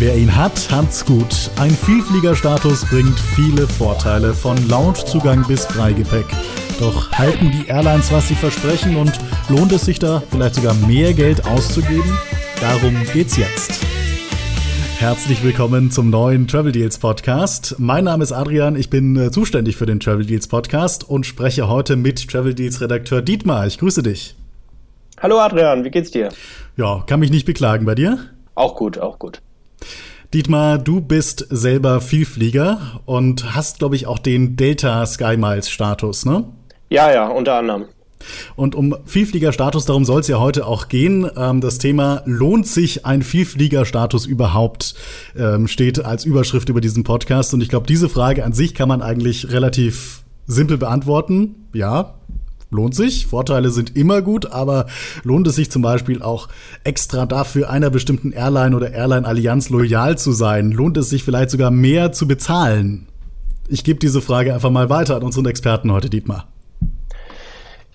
Wer ihn hat, hat's gut. Ein Vielfliegerstatus bringt viele Vorteile, von Loungezugang bis Freigepäck. Doch halten die Airlines, was sie versprechen und lohnt es sich da vielleicht sogar mehr Geld auszugeben? Darum geht's jetzt. Herzlich willkommen zum neuen Travel Deals Podcast. Mein Name ist Adrian, ich bin äh, zuständig für den Travel Deals Podcast und spreche heute mit Travel Deals Redakteur Dietmar. Ich grüße dich. Hallo Adrian, wie geht's dir? Ja, kann mich nicht beklagen bei dir? Auch gut, auch gut. Dietmar, du bist selber Vielflieger und hast, glaube ich, auch den Delta Sky Miles Status, ne? Ja, ja, unter anderem. Und um Vielfliegerstatus, darum soll es ja heute auch gehen. Ähm, das Thema lohnt sich ein Vielfliegerstatus überhaupt, ähm, steht als Überschrift über diesen Podcast. Und ich glaube, diese Frage an sich kann man eigentlich relativ simpel beantworten. Ja, lohnt sich. Vorteile sind immer gut, aber lohnt es sich zum Beispiel auch extra dafür, einer bestimmten Airline oder Airline-Allianz loyal zu sein? Lohnt es sich vielleicht sogar mehr zu bezahlen? Ich gebe diese Frage einfach mal weiter an unseren Experten heute, Dietmar.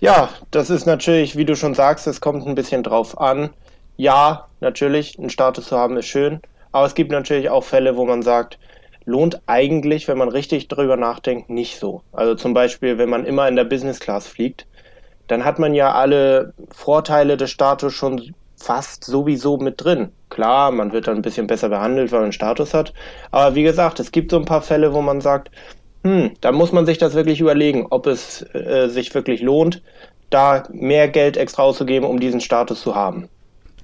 Ja, das ist natürlich, wie du schon sagst, es kommt ein bisschen drauf an. Ja, natürlich, einen Status zu haben ist schön, aber es gibt natürlich auch Fälle, wo man sagt, lohnt eigentlich, wenn man richtig drüber nachdenkt, nicht so. Also zum Beispiel, wenn man immer in der Business Class fliegt, dann hat man ja alle Vorteile des Status schon fast sowieso mit drin. Klar, man wird dann ein bisschen besser behandelt, weil man einen Status hat. Aber wie gesagt, es gibt so ein paar Fälle, wo man sagt, hm, da muss man sich das wirklich überlegen, ob es äh, sich wirklich lohnt, da mehr Geld extra auszugeben, um diesen Status zu haben.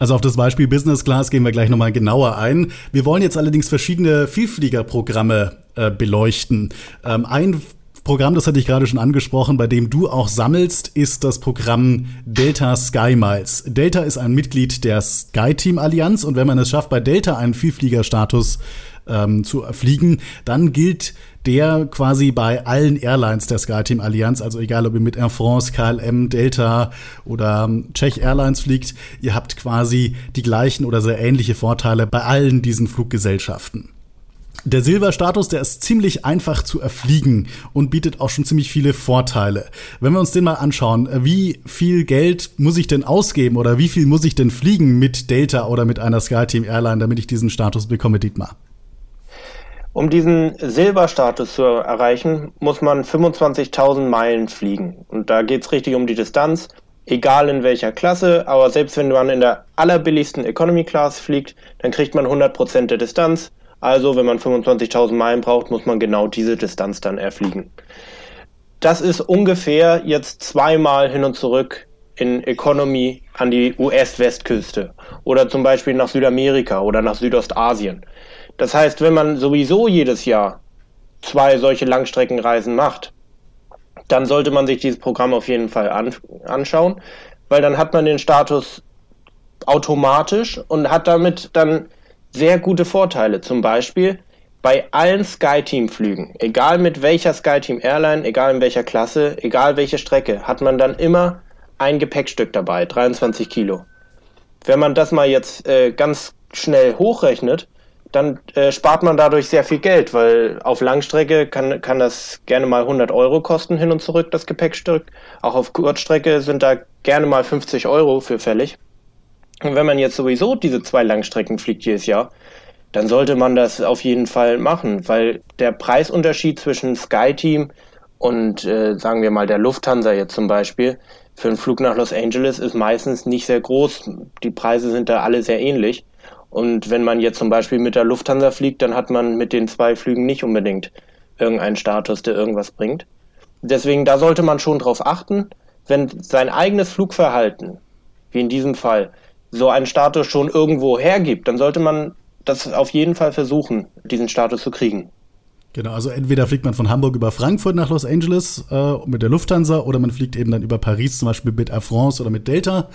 Also auf das Beispiel Business Class gehen wir gleich nochmal genauer ein. Wir wollen jetzt allerdings verschiedene Vielfliegerprogramme äh, beleuchten. Ähm, ein Programm, das hatte ich gerade schon angesprochen, bei dem du auch sammelst, ist das Programm Delta Sky Miles. Delta ist ein Mitglied der Sky Team Allianz und wenn man es schafft, bei Delta einen Vielfliegerstatus ähm, zu fliegen, dann gilt der quasi bei allen Airlines der SkyTeam Allianz, also egal ob ihr mit Air France, KLM, Delta oder ähm, Czech Airlines fliegt, ihr habt quasi die gleichen oder sehr ähnliche Vorteile bei allen diesen Fluggesellschaften. Der Silberstatus, der ist ziemlich einfach zu erfliegen und bietet auch schon ziemlich viele Vorteile. Wenn wir uns den mal anschauen, äh, wie viel Geld muss ich denn ausgeben oder wie viel muss ich denn fliegen mit Delta oder mit einer SkyTeam Airline, damit ich diesen Status bekomme, Dietmar? Um diesen Silberstatus zu erreichen, muss man 25.000 Meilen fliegen. Und da geht es richtig um die Distanz, egal in welcher Klasse, aber selbst wenn man in der allerbilligsten Economy Class fliegt, dann kriegt man 100% der Distanz. Also wenn man 25.000 Meilen braucht, muss man genau diese Distanz dann erfliegen. Das ist ungefähr jetzt zweimal hin und zurück in Economy an die US-Westküste oder zum Beispiel nach Südamerika oder nach Südostasien. Das heißt, wenn man sowieso jedes Jahr zwei solche Langstreckenreisen macht, dann sollte man sich dieses Programm auf jeden Fall an, anschauen, weil dann hat man den Status automatisch und hat damit dann sehr gute Vorteile. Zum Beispiel bei allen SkyTeam-Flügen, egal mit welcher SkyTeam Airline, egal in welcher Klasse, egal welche Strecke, hat man dann immer ein Gepäckstück dabei, 23 Kilo. Wenn man das mal jetzt äh, ganz schnell hochrechnet, dann äh, spart man dadurch sehr viel Geld, weil auf Langstrecke kann, kann das gerne mal 100 Euro kosten hin und zurück, das Gepäckstück. Auch auf Kurzstrecke sind da gerne mal 50 Euro für fällig. Und wenn man jetzt sowieso diese zwei Langstrecken fliegt jedes Jahr, dann sollte man das auf jeden Fall machen, weil der Preisunterschied zwischen SkyTeam und äh, sagen wir mal der Lufthansa jetzt zum Beispiel für einen Flug nach Los Angeles ist meistens nicht sehr groß. Die Preise sind da alle sehr ähnlich. Und wenn man jetzt zum Beispiel mit der Lufthansa fliegt, dann hat man mit den zwei Flügen nicht unbedingt irgendeinen Status, der irgendwas bringt. Deswegen, da sollte man schon drauf achten, wenn sein eigenes Flugverhalten, wie in diesem Fall, so einen Status schon irgendwo hergibt, dann sollte man das auf jeden Fall versuchen, diesen Status zu kriegen. Genau, also entweder fliegt man von Hamburg über Frankfurt nach Los Angeles äh, mit der Lufthansa oder man fliegt eben dann über Paris zum Beispiel mit Air France oder mit Delta.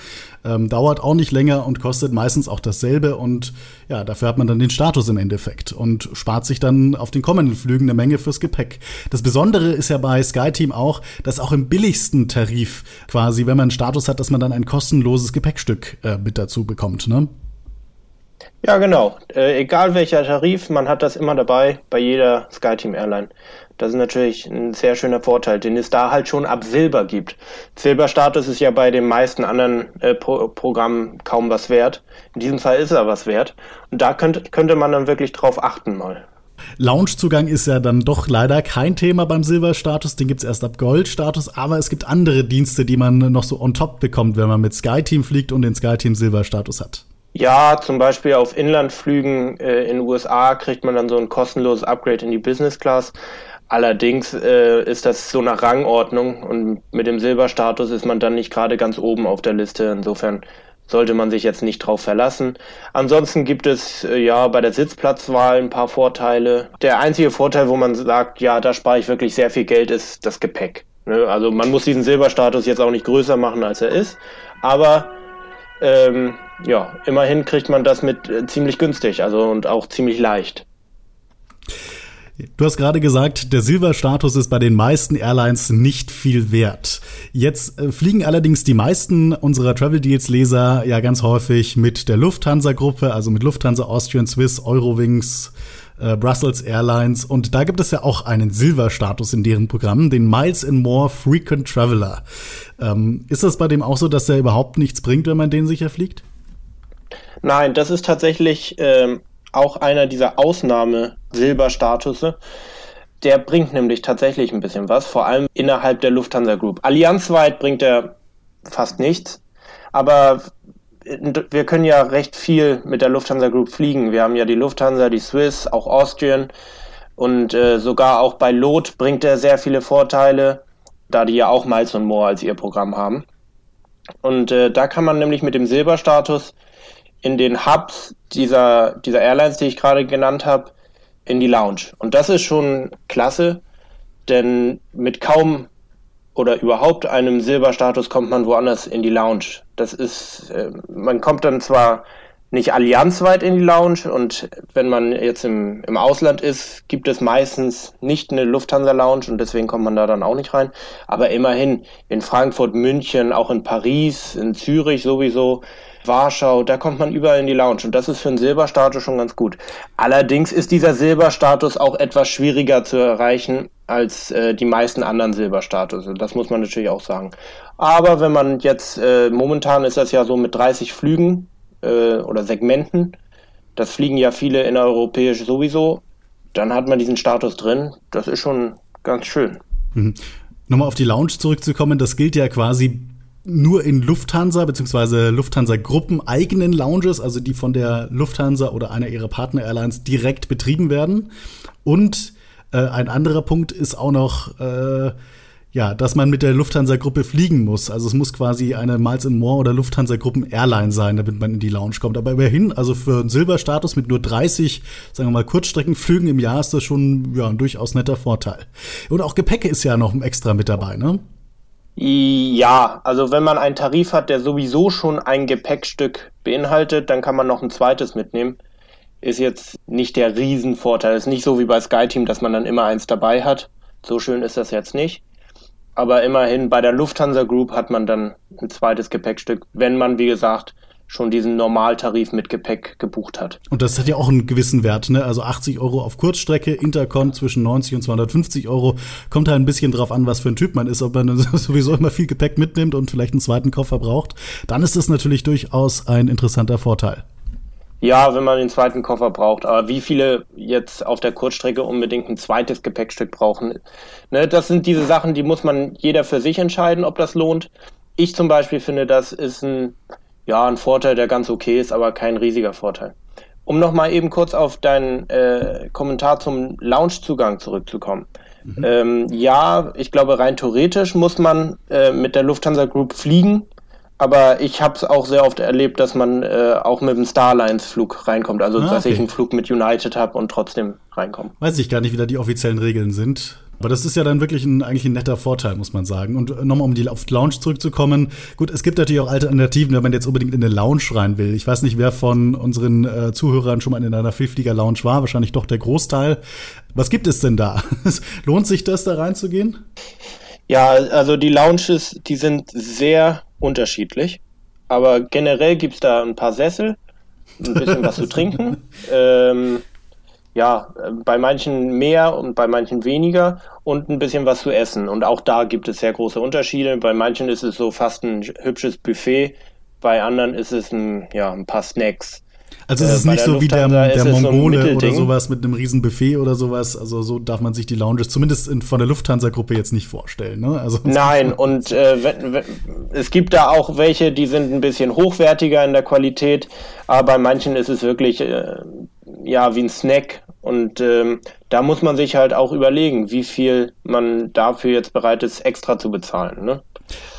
Ähm, dauert auch nicht länger und kostet meistens auch dasselbe und ja, dafür hat man dann den Status im Endeffekt und spart sich dann auf den kommenden Flügen eine Menge fürs Gepäck. Das Besondere ist ja bei SkyTeam auch, dass auch im billigsten Tarif quasi, wenn man einen Status hat, dass man dann ein kostenloses Gepäckstück äh, mit dazu bekommt, ne? Ja, genau. Äh, egal welcher Tarif, man hat das immer dabei bei jeder SkyTeam Airline. Das ist natürlich ein sehr schöner Vorteil, den es da halt schon ab Silber gibt. Silberstatus ist ja bei den meisten anderen äh, Pro Programmen kaum was wert. In diesem Fall ist er was wert. Und da könnte, könnte man dann wirklich drauf achten mal. Loungezugang ist ja dann doch leider kein Thema beim Silberstatus, den gibt es erst ab Goldstatus, aber es gibt andere Dienste, die man noch so on top bekommt, wenn man mit SkyTeam fliegt und den SkyTeam Silberstatus hat. Ja, zum Beispiel auf Inlandflügen äh, in den USA kriegt man dann so ein kostenloses Upgrade in die Business Class. Allerdings äh, ist das so nach Rangordnung und mit dem Silberstatus ist man dann nicht gerade ganz oben auf der Liste. Insofern sollte man sich jetzt nicht drauf verlassen. Ansonsten gibt es äh, ja bei der Sitzplatzwahl ein paar Vorteile. Der einzige Vorteil, wo man sagt, ja, da spare ich wirklich sehr viel Geld, ist das Gepäck. Ne? Also man muss diesen Silberstatus jetzt auch nicht größer machen, als er ist. Aber ähm, ja, immerhin kriegt man das mit äh, ziemlich günstig, also und auch ziemlich leicht. Du hast gerade gesagt, der Silberstatus ist bei den meisten Airlines nicht viel wert. Jetzt äh, fliegen allerdings die meisten unserer Travel Deals Leser ja ganz häufig mit der Lufthansa Gruppe, also mit Lufthansa, Austrian, Swiss, Eurowings, äh, Brussels Airlines. Und da gibt es ja auch einen Silberstatus in deren Programm, den Miles and More Frequent Traveler. Ähm, ist das bei dem auch so, dass der überhaupt nichts bringt, wenn man den sicher fliegt? Nein, das ist tatsächlich ähm, auch einer dieser Ausnahme-Silberstatusse. Der bringt nämlich tatsächlich ein bisschen was, vor allem innerhalb der Lufthansa Group. Allianzweit bringt er fast nichts, aber wir können ja recht viel mit der Lufthansa Group fliegen. Wir haben ja die Lufthansa, die Swiss, auch Austrian und äh, sogar auch bei Lot bringt er sehr viele Vorteile, da die ja auch Miles und More als ihr Programm haben. Und äh, da kann man nämlich mit dem Silberstatus in den Hubs dieser, dieser Airlines, die ich gerade genannt habe, in die Lounge. Und das ist schon klasse, denn mit kaum oder überhaupt einem Silberstatus kommt man woanders in die Lounge. Das ist, äh, man kommt dann zwar nicht allianzweit in die Lounge und wenn man jetzt im, im Ausland ist, gibt es meistens nicht eine Lufthansa Lounge und deswegen kommt man da dann auch nicht rein. Aber immerhin in Frankfurt, München, auch in Paris, in Zürich sowieso, Warschau, da kommt man überall in die Lounge und das ist für einen Silberstatus schon ganz gut. Allerdings ist dieser Silberstatus auch etwas schwieriger zu erreichen als äh, die meisten anderen Silberstatus. Das muss man natürlich auch sagen. Aber wenn man jetzt, äh, momentan ist das ja so mit 30 Flügen äh, oder Segmenten, das fliegen ja viele innereuropäisch sowieso, dann hat man diesen Status drin. Das ist schon ganz schön. Mhm. Nochmal auf die Lounge zurückzukommen, das gilt ja quasi nur in Lufthansa bzw. Lufthansa-Gruppen eigenen Lounges, also die von der Lufthansa oder einer ihrer Partner-Airlines direkt betrieben werden. Und äh, ein anderer Punkt ist auch noch, äh, ja, dass man mit der Lufthansa-Gruppe fliegen muss. Also es muss quasi eine Miles More oder Lufthansa-Gruppen-Airline sein, damit man in die Lounge kommt. Aber immerhin, also für einen Silberstatus mit nur 30, sagen wir mal, Kurzstreckenflügen im Jahr ist das schon ja, ein durchaus netter Vorteil. Und auch Gepäck ist ja noch extra mit dabei, ne? Ja, also wenn man einen Tarif hat, der sowieso schon ein Gepäckstück beinhaltet, dann kann man noch ein zweites mitnehmen. Ist jetzt nicht der Riesenvorteil. Ist nicht so wie bei SkyTeam, dass man dann immer eins dabei hat. So schön ist das jetzt nicht. Aber immerhin bei der Lufthansa Group hat man dann ein zweites Gepäckstück, wenn man, wie gesagt, schon diesen Normaltarif mit Gepäck gebucht hat. Und das hat ja auch einen gewissen Wert, ne? Also 80 Euro auf Kurzstrecke, Intercon zwischen 90 und 250 Euro. Kommt halt ein bisschen drauf an, was für ein Typ man ist, ob man sowieso immer viel Gepäck mitnimmt und vielleicht einen zweiten Koffer braucht. Dann ist das natürlich durchaus ein interessanter Vorteil. Ja, wenn man den zweiten Koffer braucht. Aber wie viele jetzt auf der Kurzstrecke unbedingt ein zweites Gepäckstück brauchen, ne, das sind diese Sachen, die muss man jeder für sich entscheiden, ob das lohnt. Ich zum Beispiel finde, das ist ein ja, ein Vorteil, der ganz okay ist, aber kein riesiger Vorteil. Um nochmal eben kurz auf deinen äh, Kommentar zum Loungezugang zurückzukommen. Mhm. Ähm, ja, ich glaube, rein theoretisch muss man äh, mit der Lufthansa Group fliegen, aber ich habe es auch sehr oft erlebt, dass man äh, auch mit dem Starlines-Flug reinkommt. Also, ah, okay. dass ich einen Flug mit United habe und trotzdem reinkomme. Weiß ich gar nicht, wie da die offiziellen Regeln sind. Aber das ist ja dann wirklich ein, eigentlich ein netter Vorteil, muss man sagen. Und nochmal, um die, auf die Lounge zurückzukommen. Gut, es gibt natürlich auch Alternativen, wenn man jetzt unbedingt in eine Lounge rein will. Ich weiß nicht, wer von unseren äh, Zuhörern schon mal in einer Vielflieger-Lounge war. Wahrscheinlich doch der Großteil. Was gibt es denn da? Lohnt sich das, da reinzugehen? Ja, also die Lounges, die sind sehr unterschiedlich. Aber generell gibt es da ein paar Sessel, ein bisschen was zu trinken. Ähm, ja, bei manchen mehr und bei manchen weniger und ein bisschen was zu essen. Und auch da gibt es sehr große Unterschiede. Bei manchen ist es so fast ein hübsches Buffet, bei anderen ist es ein, ja, ein paar Snacks. Also es ist äh, nicht so wie der, der Mongole so oder sowas mit einem riesen Buffet oder sowas. Also so darf man sich die Lounges zumindest in, von der Lufthansa-Gruppe jetzt nicht vorstellen. Ne? Also, Nein, und äh, wenn, wenn, es gibt da auch welche, die sind ein bisschen hochwertiger in der Qualität, aber bei manchen ist es wirklich äh, ja wie ein Snack. Und ähm, da muss man sich halt auch überlegen, wie viel man dafür jetzt bereit ist, extra zu bezahlen. Ne?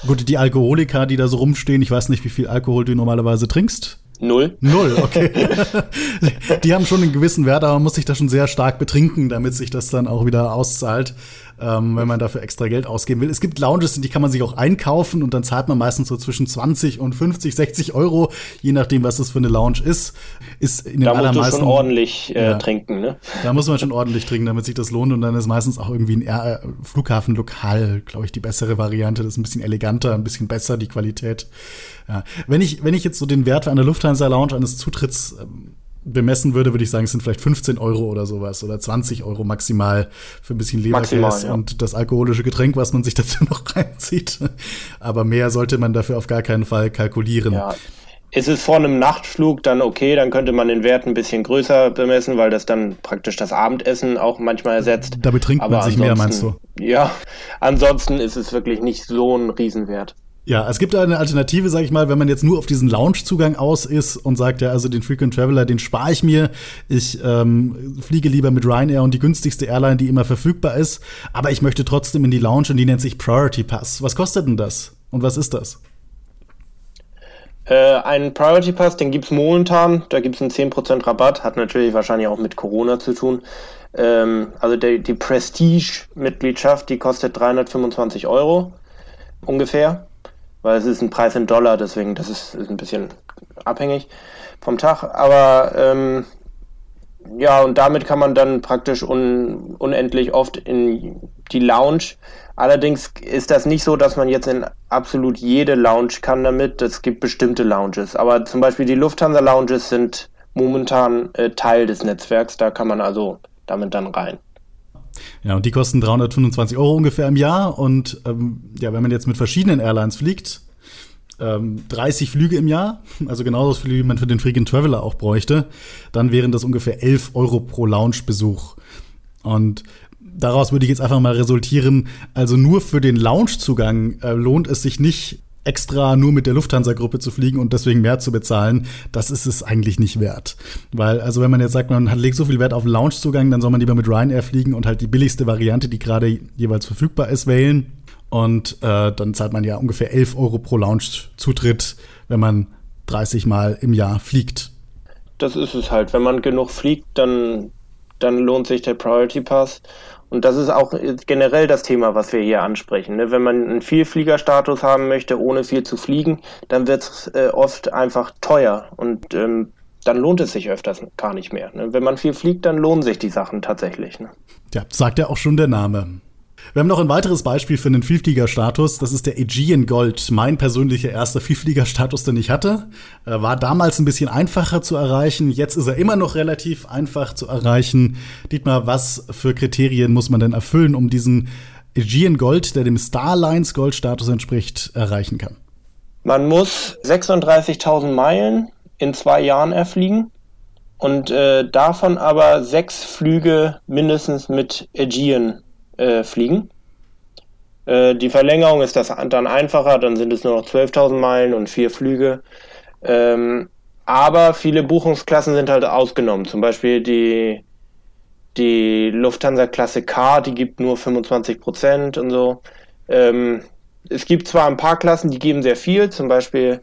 Gut, die Alkoholiker, die da so rumstehen, ich weiß nicht, wie viel Alkohol du normalerweise trinkst. Null. Null, okay. die haben schon einen gewissen Wert, aber man muss sich da schon sehr stark betrinken, damit sich das dann auch wieder auszahlt ähm, wenn man dafür extra Geld ausgeben will. Es gibt Lounges, die kann man sich auch einkaufen und dann zahlt man meistens so zwischen 20 und 50, 60 Euro, je nachdem, was das für eine Lounge ist. Ist in den da allermeisten. musst du schon ordentlich äh, ja, trinken, ne? Da muss man schon ordentlich trinken, damit sich das lohnt und dann ist meistens auch irgendwie ein äh, Flughafenlokal, glaube ich, die bessere Variante. Das ist ein bisschen eleganter, ein bisschen besser, die Qualität. Ja. Wenn ich, wenn ich jetzt so den Wert für eine Lufthansa Lounge eines Zutritts ähm, bemessen würde, würde ich sagen, es sind vielleicht 15 Euro oder sowas oder 20 Euro maximal für ein bisschen Leberkäse ja. und das alkoholische Getränk, was man sich dazu noch reinzieht. Aber mehr sollte man dafür auf gar keinen Fall kalkulieren. Ja. Ist es vor einem Nachtflug dann okay, dann könnte man den Wert ein bisschen größer bemessen, weil das dann praktisch das Abendessen auch manchmal ersetzt. Da betrinkt Aber man sich mehr, meinst du? Ja, ansonsten ist es wirklich nicht so ein Riesenwert. Ja, es gibt eine Alternative, sag ich mal, wenn man jetzt nur auf diesen Lounge-Zugang aus ist und sagt, ja, also den Frequent Traveler, den spare ich mir. Ich ähm, fliege lieber mit Ryanair und die günstigste Airline, die immer verfügbar ist. Aber ich möchte trotzdem in die Lounge und die nennt sich Priority Pass. Was kostet denn das? Und was ist das? Äh, einen Priority Pass, den gibt's momentan. Da gibt's einen 10% Rabatt. Hat natürlich wahrscheinlich auch mit Corona zu tun. Ähm, also der, die Prestige-Mitgliedschaft, die kostet 325 Euro ungefähr weil es ist ein Preis in Dollar, deswegen das ist, ist ein bisschen abhängig vom Tag. Aber ähm, ja, und damit kann man dann praktisch un, unendlich oft in die Lounge. Allerdings ist das nicht so, dass man jetzt in absolut jede Lounge kann damit. Es gibt bestimmte Lounges. Aber zum Beispiel die Lufthansa Lounges sind momentan äh, Teil des Netzwerks. Da kann man also damit dann rein. Ja, und die kosten 325 Euro ungefähr im Jahr. Und ähm, ja, wenn man jetzt mit verschiedenen Airlines fliegt, ähm, 30 Flüge im Jahr, also genauso viele, wie man für den Frequent Traveler auch bräuchte, dann wären das ungefähr 11 Euro pro Loungebesuch. Und daraus würde ich jetzt einfach mal resultieren, also nur für den Loungezugang äh, lohnt es sich nicht, extra nur mit der Lufthansa-Gruppe zu fliegen und deswegen mehr zu bezahlen, das ist es eigentlich nicht wert. Weil, also wenn man jetzt sagt, man legt so viel Wert auf Loungezugang, dann soll man lieber mit Ryanair fliegen und halt die billigste Variante, die gerade jeweils verfügbar ist, wählen. Und äh, dann zahlt man ja ungefähr 11 Euro pro Lounge-Zutritt, wenn man 30 Mal im Jahr fliegt. Das ist es halt. Wenn man genug fliegt, dann, dann lohnt sich der Priority Pass. Und das ist auch generell das Thema, was wir hier ansprechen. Ne? Wenn man einen Vielfliegerstatus haben möchte, ohne viel zu fliegen, dann wird es äh, oft einfach teuer und ähm, dann lohnt es sich öfters gar nicht mehr. Ne? Wenn man viel fliegt, dann lohnen sich die Sachen tatsächlich. Ne? Ja, sagt ja auch schon der Name. Wir haben noch ein weiteres Beispiel für einen Vielfliegerstatus. Das ist der Aegean Gold. Mein persönlicher erster Vielfliegerstatus, den ich hatte. War damals ein bisschen einfacher zu erreichen. Jetzt ist er immer noch relativ einfach zu erreichen. Dietmar, was für Kriterien muss man denn erfüllen, um diesen Aegean Gold, der dem Starlines Goldstatus entspricht, erreichen kann? Man muss 36.000 Meilen in zwei Jahren erfliegen und äh, davon aber sechs Flüge mindestens mit Aegean äh, fliegen. Äh, die Verlängerung ist das dann einfacher, dann sind es nur noch 12.000 Meilen und vier Flüge. Ähm, aber viele Buchungsklassen sind halt ausgenommen. Zum Beispiel die, die Lufthansa Klasse K, die gibt nur 25 Prozent und so. Ähm, es gibt zwar ein paar Klassen, die geben sehr viel. Zum Beispiel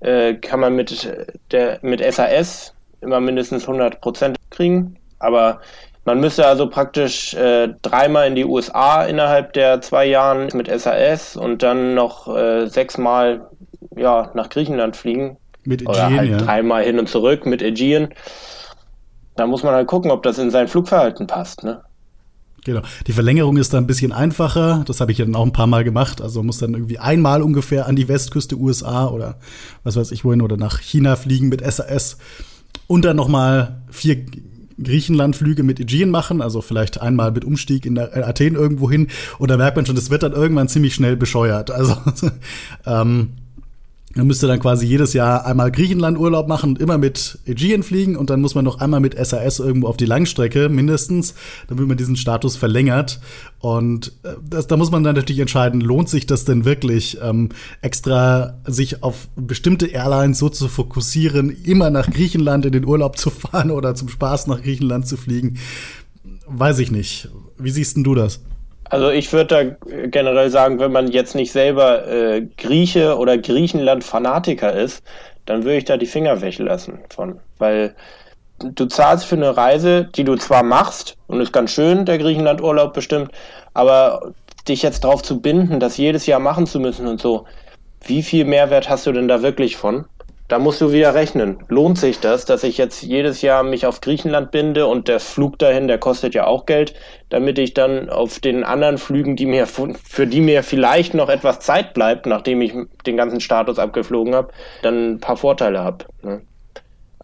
äh, kann man mit, der, mit SAS immer mindestens 100 Prozent kriegen. Aber man müsste also praktisch äh, dreimal in die USA innerhalb der zwei Jahren mit SAS und dann noch äh, sechsmal ja, nach Griechenland fliegen. Mit Aegean, Oder halt ja. dreimal hin und zurück mit Aegean. Da muss man halt gucken, ob das in sein Flugverhalten passt. Ne? Genau. Die Verlängerung ist dann ein bisschen einfacher. Das habe ich ja dann auch ein paar Mal gemacht. Also muss dann irgendwie einmal ungefähr an die Westküste USA oder was weiß ich wohin oder nach China fliegen mit SAS und dann noch mal vier Griechenlandflüge mit Aegean machen, also vielleicht einmal mit Umstieg in Athen irgendwo hin, oder merkt man schon, das wird dann irgendwann ziemlich schnell bescheuert. Also ähm, man müsste dann quasi jedes Jahr einmal Griechenland Urlaub machen und immer mit Aegean fliegen und dann muss man noch einmal mit SAS irgendwo auf die Langstrecke mindestens, damit man diesen Status verlängert. Und äh, das, da muss man dann natürlich entscheiden, lohnt sich das denn wirklich, ähm, extra sich auf bestimmte Airlines so zu fokussieren, immer nach Griechenland in den Urlaub zu fahren oder zum Spaß nach Griechenland zu fliegen? Weiß ich nicht. Wie siehst denn du das? Also ich würde da generell sagen, wenn man jetzt nicht selber äh, Grieche oder Griechenland-Fanatiker ist, dann würde ich da die Finger weglassen von. Weil du zahlst für eine Reise, die du zwar machst, und ist ganz schön, der Griechenland-Urlaub bestimmt, aber dich jetzt darauf zu binden, das jedes Jahr machen zu müssen und so, wie viel Mehrwert hast du denn da wirklich von? Da musst du wieder rechnen. Lohnt sich das, dass ich jetzt jedes Jahr mich auf Griechenland binde und der Flug dahin, der kostet ja auch Geld, damit ich dann auf den anderen Flügen, die mir für die mir vielleicht noch etwas Zeit bleibt, nachdem ich den ganzen Status abgeflogen habe, dann ein paar Vorteile habe. Ne?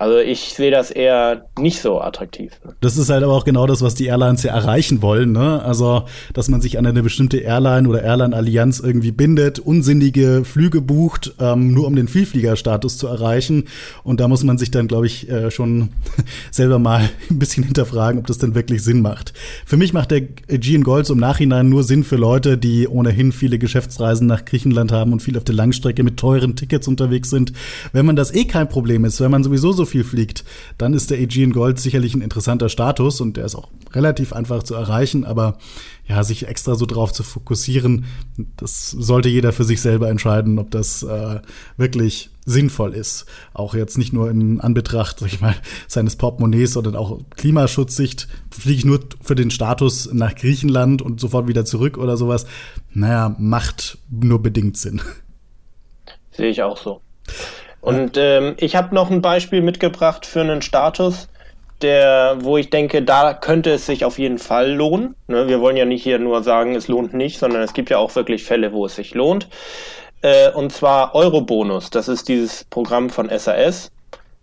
Also ich sehe das eher nicht so attraktiv. Das ist halt aber auch genau das, was die Airlines ja erreichen wollen. Ne? Also, dass man sich an eine bestimmte Airline oder Airline-Allianz irgendwie bindet, unsinnige Flüge bucht, ähm, nur um den Vielfliegerstatus zu erreichen. Und da muss man sich dann, glaube ich, äh, schon selber mal ein bisschen hinterfragen, ob das denn wirklich Sinn macht. Für mich macht der Aegean Golds im Nachhinein nur Sinn für Leute, die ohnehin viele Geschäftsreisen nach Griechenland haben und viel auf der Langstrecke mit teuren Tickets unterwegs sind. Wenn man das eh kein Problem ist, wenn man sowieso so viel fliegt, dann ist der Aegean Gold sicherlich ein interessanter Status und der ist auch relativ einfach zu erreichen, aber ja, sich extra so drauf zu fokussieren, das sollte jeder für sich selber entscheiden, ob das äh, wirklich sinnvoll ist. Auch jetzt nicht nur in Anbetracht, sag ich mal, seines Portemonnaies, sondern auch Klimaschutzsicht. Fliege ich nur für den Status nach Griechenland und sofort wieder zurück oder sowas? Naja, macht nur bedingt Sinn. Sehe ich auch so. Und ähm, ich habe noch ein Beispiel mitgebracht für einen Status, der, wo ich denke, da könnte es sich auf jeden Fall lohnen. Ne, wir wollen ja nicht hier nur sagen, es lohnt nicht, sondern es gibt ja auch wirklich Fälle, wo es sich lohnt. Äh, und zwar Eurobonus. Das ist dieses Programm von SAS.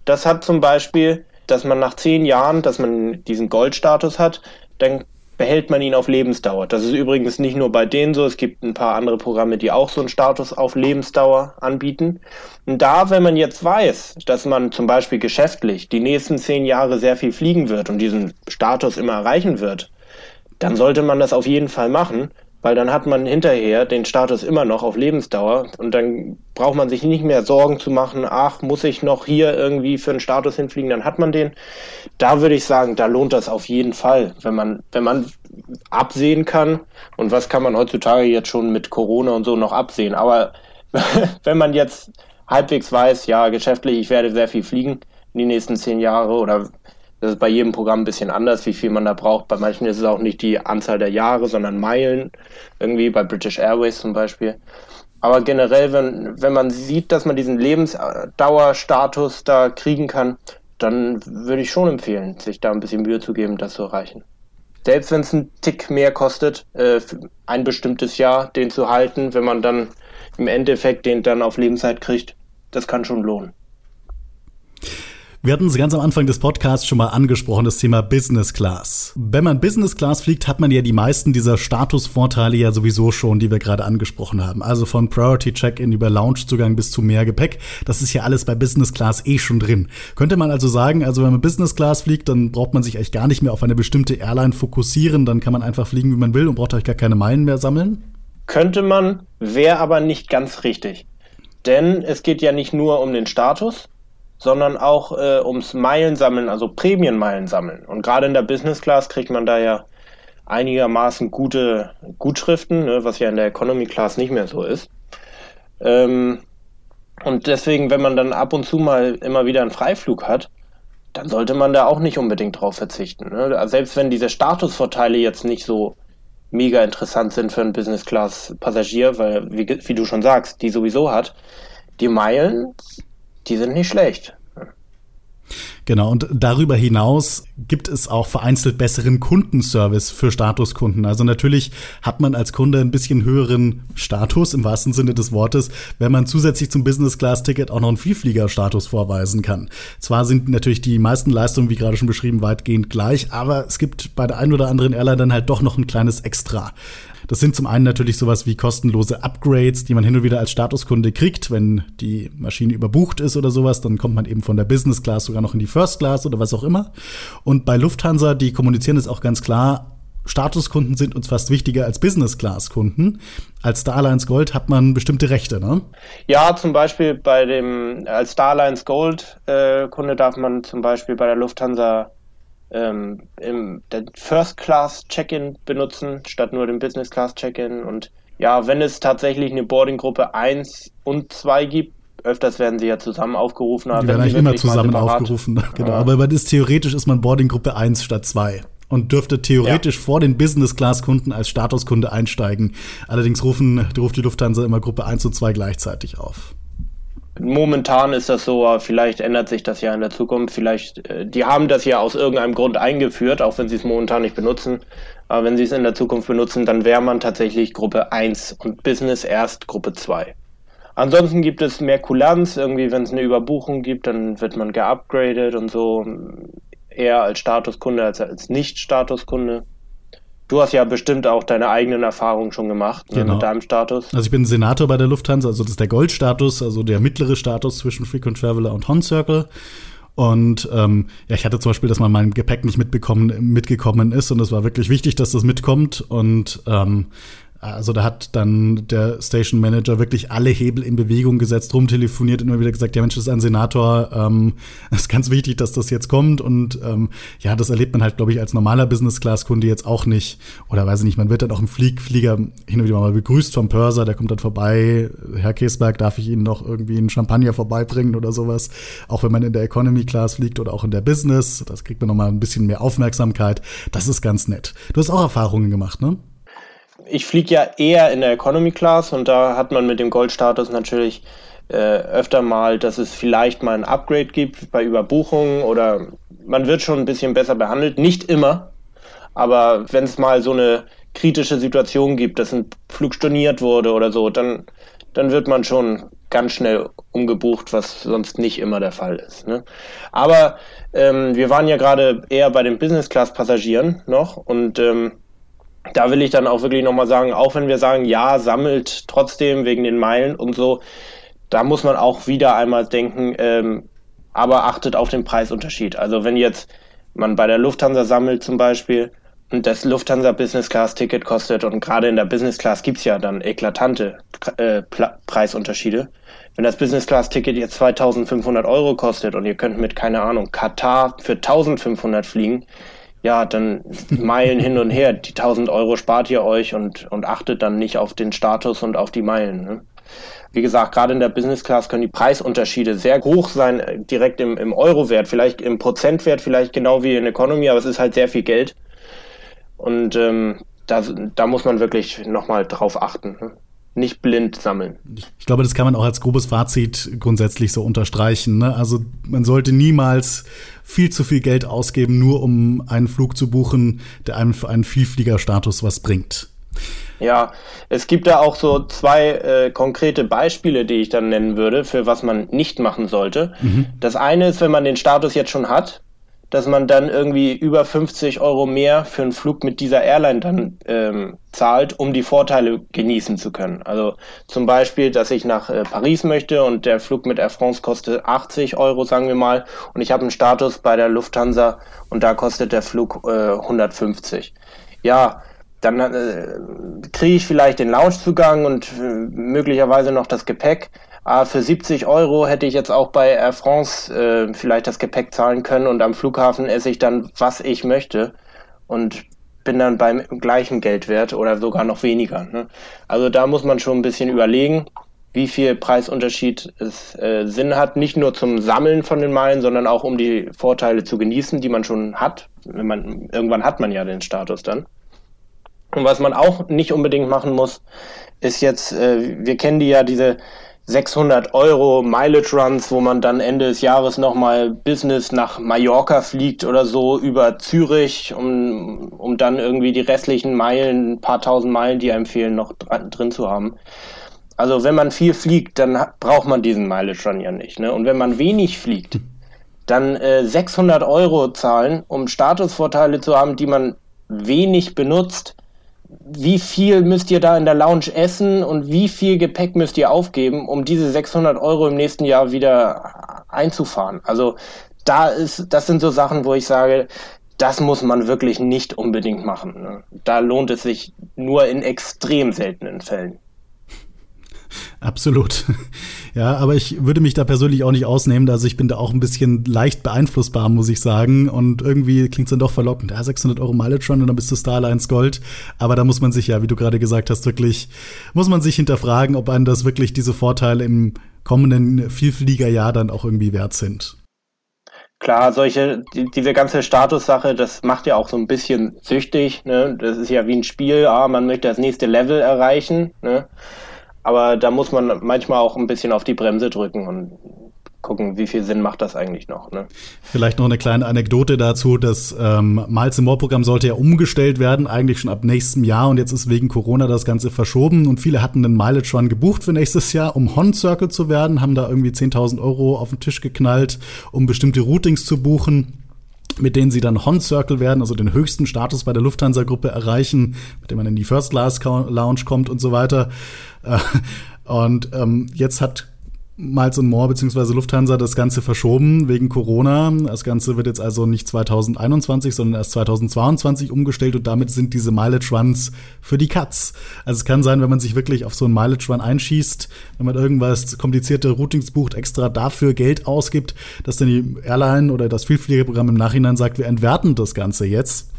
Das hat zum Beispiel, dass man nach zehn Jahren, dass man diesen Goldstatus hat, dann behält man ihn auf Lebensdauer. Das ist übrigens nicht nur bei denen so, es gibt ein paar andere Programme, die auch so einen Status auf Lebensdauer anbieten. Und da, wenn man jetzt weiß, dass man zum Beispiel geschäftlich die nächsten zehn Jahre sehr viel fliegen wird und diesen Status immer erreichen wird, dann sollte man das auf jeden Fall machen, weil dann hat man hinterher den Status immer noch auf Lebensdauer und dann braucht man sich nicht mehr Sorgen zu machen, ach, muss ich noch hier irgendwie für einen Status hinfliegen, dann hat man den. Da würde ich sagen, da lohnt das auf jeden Fall, wenn man, wenn man absehen kann. Und was kann man heutzutage jetzt schon mit Corona und so noch absehen? Aber wenn man jetzt halbwegs weiß, ja, geschäftlich, ich werde sehr viel fliegen in die nächsten zehn Jahre oder das ist bei jedem Programm ein bisschen anders, wie viel man da braucht. Bei manchen ist es auch nicht die Anzahl der Jahre, sondern Meilen. Irgendwie bei British Airways zum Beispiel. Aber generell, wenn, wenn man sieht, dass man diesen Lebensdauerstatus da kriegen kann, dann würde ich schon empfehlen, sich da ein bisschen Mühe zu geben, das zu erreichen. Selbst wenn es einen Tick mehr kostet, äh, ein bestimmtes Jahr den zu halten, wenn man dann im Endeffekt den dann auf Lebenszeit kriegt, das kann schon lohnen. Wir hatten es ganz am Anfang des Podcasts schon mal angesprochen, das Thema Business Class. Wenn man Business Class fliegt, hat man ja die meisten dieser Statusvorteile ja sowieso schon, die wir gerade angesprochen haben. Also von Priority Check-in über Loungezugang bis zu mehr Gepäck. Das ist ja alles bei Business Class eh schon drin. Könnte man also sagen, also wenn man Business Class fliegt, dann braucht man sich eigentlich gar nicht mehr auf eine bestimmte Airline fokussieren, dann kann man einfach fliegen, wie man will und braucht euch gar keine Meilen mehr sammeln? Könnte man, wäre aber nicht ganz richtig. Denn es geht ja nicht nur um den Status, sondern auch äh, ums Meilensammeln, also Prämienmeilen sammeln. Und gerade in der Business Class kriegt man da ja einigermaßen gute Gutschriften, ne, was ja in der Economy Class nicht mehr so ist. Ähm, und deswegen, wenn man dann ab und zu mal immer wieder einen Freiflug hat, dann sollte man da auch nicht unbedingt drauf verzichten. Ne? Also selbst wenn diese Statusvorteile jetzt nicht so mega interessant sind für einen Business Class Passagier, weil, wie, wie du schon sagst, die sowieso hat, die Meilen die sind nicht schlecht. Genau, und darüber hinaus gibt es auch vereinzelt besseren Kundenservice für Statuskunden. Also natürlich hat man als Kunde ein bisschen höheren Status im wahrsten Sinne des Wortes, wenn man zusätzlich zum Business-Class-Ticket auch noch einen Vielflieger-Status vorweisen kann. Zwar sind natürlich die meisten Leistungen, wie gerade schon beschrieben, weitgehend gleich, aber es gibt bei der einen oder anderen Airline dann halt doch noch ein kleines Extra. Das sind zum einen natürlich sowas wie kostenlose Upgrades, die man hin und wieder als Statuskunde kriegt, wenn die Maschine überbucht ist oder sowas, dann kommt man eben von der Business Class sogar noch in die First Class oder was auch immer. Und bei Lufthansa, die kommunizieren es auch ganz klar, Statuskunden sind uns fast wichtiger als Business-Class-Kunden. Als Starlines Gold hat man bestimmte Rechte, ne? Ja, zum Beispiel bei dem, als Starlines Gold-Kunde äh, darf man zum Beispiel bei der Lufthansa ähm, im First Class Check-in benutzen, statt nur dem Business Class Check-in. Und ja, wenn es tatsächlich eine Boarding-Gruppe 1 und 2 gibt, öfters werden sie ja zusammen aufgerufen. Die werden eigentlich immer zusammen aufgerufen, genau. Ja. Aber ist, theoretisch ist man Boarding-Gruppe 1 statt 2 und dürfte theoretisch ja. vor den Business-Class-Kunden als Statuskunde einsteigen. Allerdings rufen, ruft die Lufthansa immer Gruppe 1 und 2 gleichzeitig auf. Momentan ist das so, vielleicht ändert sich das ja in der Zukunft. Vielleicht, äh, die haben das ja aus irgendeinem Grund eingeführt, auch wenn sie es momentan nicht benutzen. Aber wenn sie es in der Zukunft benutzen, dann wäre man tatsächlich Gruppe 1 und Business erst Gruppe 2. Ansonsten gibt es mehr Kulanz. Irgendwie, wenn es eine Überbuchung gibt, dann wird man geupgradet und so. Eher als Statuskunde als als Nicht-Statuskunde. Du hast ja bestimmt auch deine eigenen Erfahrungen schon gemacht ne, genau. mit deinem Status. Also ich bin Senator bei der Lufthansa, also das ist der Goldstatus, also der mittlere Status zwischen Frequent Traveler und Hon Circle. Und ähm, ja, ich hatte zum Beispiel, dass man mein Gepäck nicht mitbekommen, mitgekommen ist und es war wirklich wichtig, dass das mitkommt. Und ähm, also da hat dann der Station Manager wirklich alle Hebel in Bewegung gesetzt, rumtelefoniert und immer wieder gesagt, ja Mensch, das ist ein Senator, ähm, ist ganz wichtig, dass das jetzt kommt. Und ähm, ja, das erlebt man halt, glaube ich, als normaler Business-Class-Kunde jetzt auch nicht. Oder weiß ich nicht, man wird dann auch im Flieg Flieger hin und wieder mal begrüßt vom Pörser, der kommt dann vorbei. Herr Käsberg, darf ich Ihnen noch irgendwie einen Champagner vorbeibringen oder sowas? Auch wenn man in der Economy-Class fliegt oder auch in der Business, das kriegt man nochmal ein bisschen mehr Aufmerksamkeit. Das ist ganz nett. Du hast auch Erfahrungen gemacht, ne? Ich fliege ja eher in der Economy Class und da hat man mit dem Goldstatus natürlich äh, öfter mal, dass es vielleicht mal ein Upgrade gibt bei Überbuchungen oder man wird schon ein bisschen besser behandelt. Nicht immer, aber wenn es mal so eine kritische Situation gibt, dass ein Flug storniert wurde oder so, dann, dann wird man schon ganz schnell umgebucht, was sonst nicht immer der Fall ist. Ne? Aber ähm, wir waren ja gerade eher bei den Business Class Passagieren noch und ähm, da will ich dann auch wirklich nochmal sagen, auch wenn wir sagen, ja, sammelt trotzdem wegen den Meilen und so, da muss man auch wieder einmal denken, ähm, aber achtet auf den Preisunterschied. Also wenn jetzt man bei der Lufthansa sammelt zum Beispiel und das Lufthansa Business Class Ticket kostet und gerade in der Business Class gibt's ja dann eklatante äh, Preisunterschiede. Wenn das Business Class Ticket jetzt 2500 Euro kostet und ihr könnt mit, keine Ahnung, Katar für 1500 fliegen, ja, dann Meilen hin und her. Die 1000 Euro spart ihr euch und, und achtet dann nicht auf den Status und auf die Meilen. Ne? Wie gesagt, gerade in der Business Class können die Preisunterschiede sehr hoch sein, äh, direkt im, im Euro-Wert, vielleicht im Prozentwert, vielleicht genau wie in Economy, aber es ist halt sehr viel Geld. Und ähm, da, da muss man wirklich nochmal drauf achten. Ne? Nicht blind sammeln. Ich glaube, das kann man auch als grobes Fazit grundsätzlich so unterstreichen. Ne? Also man sollte niemals viel zu viel Geld ausgeben, nur um einen Flug zu buchen, der einem für einen Vielfliegerstatus was bringt. Ja, es gibt da auch so zwei äh, konkrete Beispiele, die ich dann nennen würde, für was man nicht machen sollte. Mhm. Das eine ist, wenn man den Status jetzt schon hat, dass man dann irgendwie über 50 Euro mehr für einen Flug mit dieser Airline dann ähm, zahlt, um die Vorteile genießen zu können. Also zum Beispiel, dass ich nach äh, Paris möchte und der Flug mit Air France kostet 80 Euro, sagen wir mal, und ich habe einen Status bei der Lufthansa und da kostet der Flug äh, 150. Ja, dann äh, kriege ich vielleicht den Loungezugang und äh, möglicherweise noch das Gepäck. Aber für 70 Euro hätte ich jetzt auch bei Air France äh, vielleicht das Gepäck zahlen können und am Flughafen esse ich dann, was ich möchte und bin dann beim gleichen Geldwert oder sogar noch weniger. Ne? Also da muss man schon ein bisschen überlegen, wie viel Preisunterschied es äh, Sinn hat, nicht nur zum Sammeln von den Meilen, sondern auch um die Vorteile zu genießen, die man schon hat. Wenn man, irgendwann hat man ja den Status dann. Und was man auch nicht unbedingt machen muss, ist jetzt, äh, wir kennen die ja diese 600 Euro Mileage Runs, wo man dann Ende des Jahres nochmal Business nach Mallorca fliegt oder so über Zürich, um, um dann irgendwie die restlichen Meilen, ein paar tausend Meilen, die einem fehlen, noch drin zu haben. Also wenn man viel fliegt, dann braucht man diesen Mileage Run ja nicht. Ne? Und wenn man wenig fliegt, dann äh, 600 Euro zahlen, um Statusvorteile zu haben, die man wenig benutzt, wie viel müsst ihr da in der Lounge essen und wie viel Gepäck müsst ihr aufgeben, um diese 600 Euro im nächsten Jahr wieder einzufahren? Also da ist, das sind so Sachen, wo ich sage, das muss man wirklich nicht unbedingt machen. Ne? Da lohnt es sich nur in extrem seltenen Fällen. Absolut. Ja, aber ich würde mich da persönlich auch nicht ausnehmen. Also ich bin da auch ein bisschen leicht beeinflussbar, muss ich sagen. Und irgendwie klingt es dann doch verlockend. Ja, 600 Euro Mileage und dann bist du Star Alliance Gold. Aber da muss man sich ja, wie du gerade gesagt hast, wirklich, muss man sich hinterfragen, ob einem das wirklich diese Vorteile im kommenden Vielfliegerjahr dann auch irgendwie wert sind. Klar, solche, die, diese ganze Statussache, das macht ja auch so ein bisschen süchtig. Ne? Das ist ja wie ein Spiel, ah, man möchte das nächste Level erreichen. Ne? Aber da muss man manchmal auch ein bisschen auf die Bremse drücken und gucken, wie viel Sinn macht das eigentlich noch. Ne? Vielleicht noch eine kleine Anekdote dazu. Das ähm, Miles More Programm sollte ja umgestellt werden, eigentlich schon ab nächstem Jahr. Und jetzt ist wegen Corona das Ganze verschoben. Und viele hatten den Mileage Run gebucht für nächstes Jahr, um Hon Circle zu werden, haben da irgendwie 10.000 Euro auf den Tisch geknallt, um bestimmte Routings zu buchen mit denen sie dann Hon Circle werden, also den höchsten Status bei der Lufthansa-Gruppe erreichen, mit dem man in die First Class Lounge kommt und so weiter. Äh, und ähm, jetzt hat Miles More bzw. Lufthansa das Ganze verschoben wegen Corona. Das Ganze wird jetzt also nicht 2021, sondern erst 2022 umgestellt und damit sind diese Mileage Runs für die Cuts. Also es kann sein, wenn man sich wirklich auf so einen Mileage Run einschießt, wenn man irgendwas komplizierte Routings bucht, extra dafür Geld ausgibt, dass dann die Airline oder das Vielfliegerprogramm im Nachhinein sagt, wir entwerten das Ganze jetzt.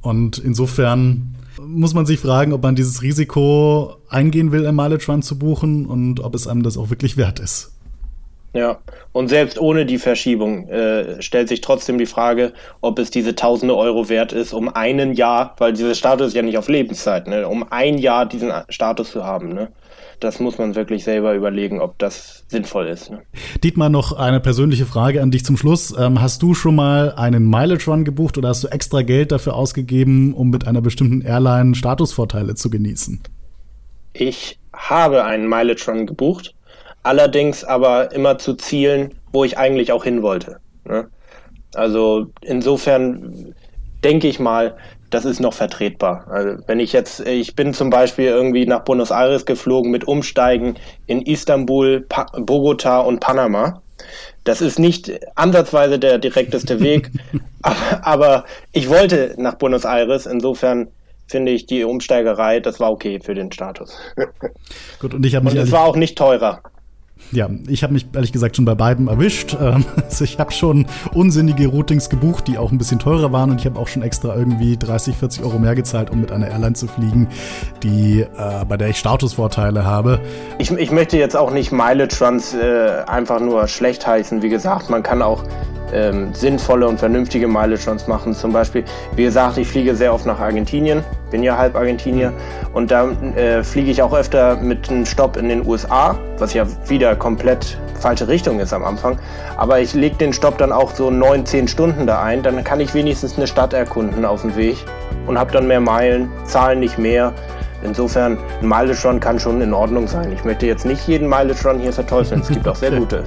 Und insofern muss man sich fragen, ob man dieses Risiko eingehen will, Mileage Run zu buchen und ob es einem das auch wirklich wert ist. Ja, und selbst ohne die Verschiebung äh, stellt sich trotzdem die Frage, ob es diese tausende Euro wert ist, um einen Jahr, weil dieser Status ist ja nicht auf Lebenszeit, ne, um ein Jahr diesen Status zu haben. Ne? das muss man wirklich selber überlegen, ob das sinnvoll ist. Ne? Dietmar, noch eine persönliche Frage an dich zum Schluss. Ähm, hast du schon mal einen Mileage Run gebucht oder hast du extra Geld dafür ausgegeben, um mit einer bestimmten Airline Statusvorteile zu genießen? Ich habe einen Mileage Run gebucht, allerdings aber immer zu Zielen, wo ich eigentlich auch hin wollte. Ne? Also insofern denke ich mal, das ist noch vertretbar. Also wenn ich jetzt, ich bin zum Beispiel irgendwie nach Buenos Aires geflogen mit Umsteigen in Istanbul, pa Bogota und Panama. Das ist nicht ansatzweise der direkteste Weg, aber, aber ich wollte nach Buenos Aires. Insofern finde ich die Umsteigerei, das war okay für den Status. Gut, und ich habe mich. Und es war auch nicht teurer. Ja, ich habe mich ehrlich gesagt schon bei beiden erwischt. Ähm, also ich habe schon unsinnige Routings gebucht, die auch ein bisschen teurer waren und ich habe auch schon extra irgendwie 30, 40 Euro mehr gezahlt, um mit einer Airline zu fliegen, die äh, bei der ich Statusvorteile habe. Ich, ich möchte jetzt auch nicht Mileage Runs äh, einfach nur schlecht heißen. Wie gesagt, man kann auch ähm, sinnvolle und vernünftige Mileage Runs machen. Zum Beispiel, wie gesagt, ich fliege sehr oft nach Argentinien, bin ja halb Argentinier und da äh, fliege ich auch öfter mit einem Stopp in den USA, was ja wieder komplett falsche Richtung ist am Anfang. Aber ich lege den Stopp dann auch so neun, zehn Stunden da ein, dann kann ich wenigstens eine Stadt erkunden auf dem Weg und habe dann mehr Meilen, zahlen nicht mehr. Insofern, ein Mileage Run kann schon in Ordnung sein. Ich möchte jetzt nicht jeden Mileage Run hier verteufeln. Es gibt auch sehr gute.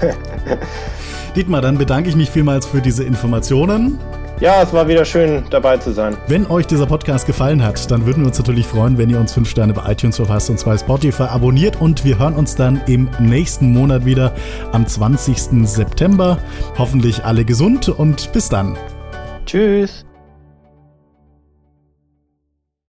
Dietmar, dann bedanke ich mich vielmals für diese Informationen. Ja, es war wieder schön dabei zu sein. Wenn euch dieser Podcast gefallen hat, dann würden wir uns natürlich freuen, wenn ihr uns fünf Sterne bei iTunes verfasst und zwar Spotify abonniert und wir hören uns dann im nächsten Monat wieder am 20. September. Hoffentlich alle gesund und bis dann. Tschüss.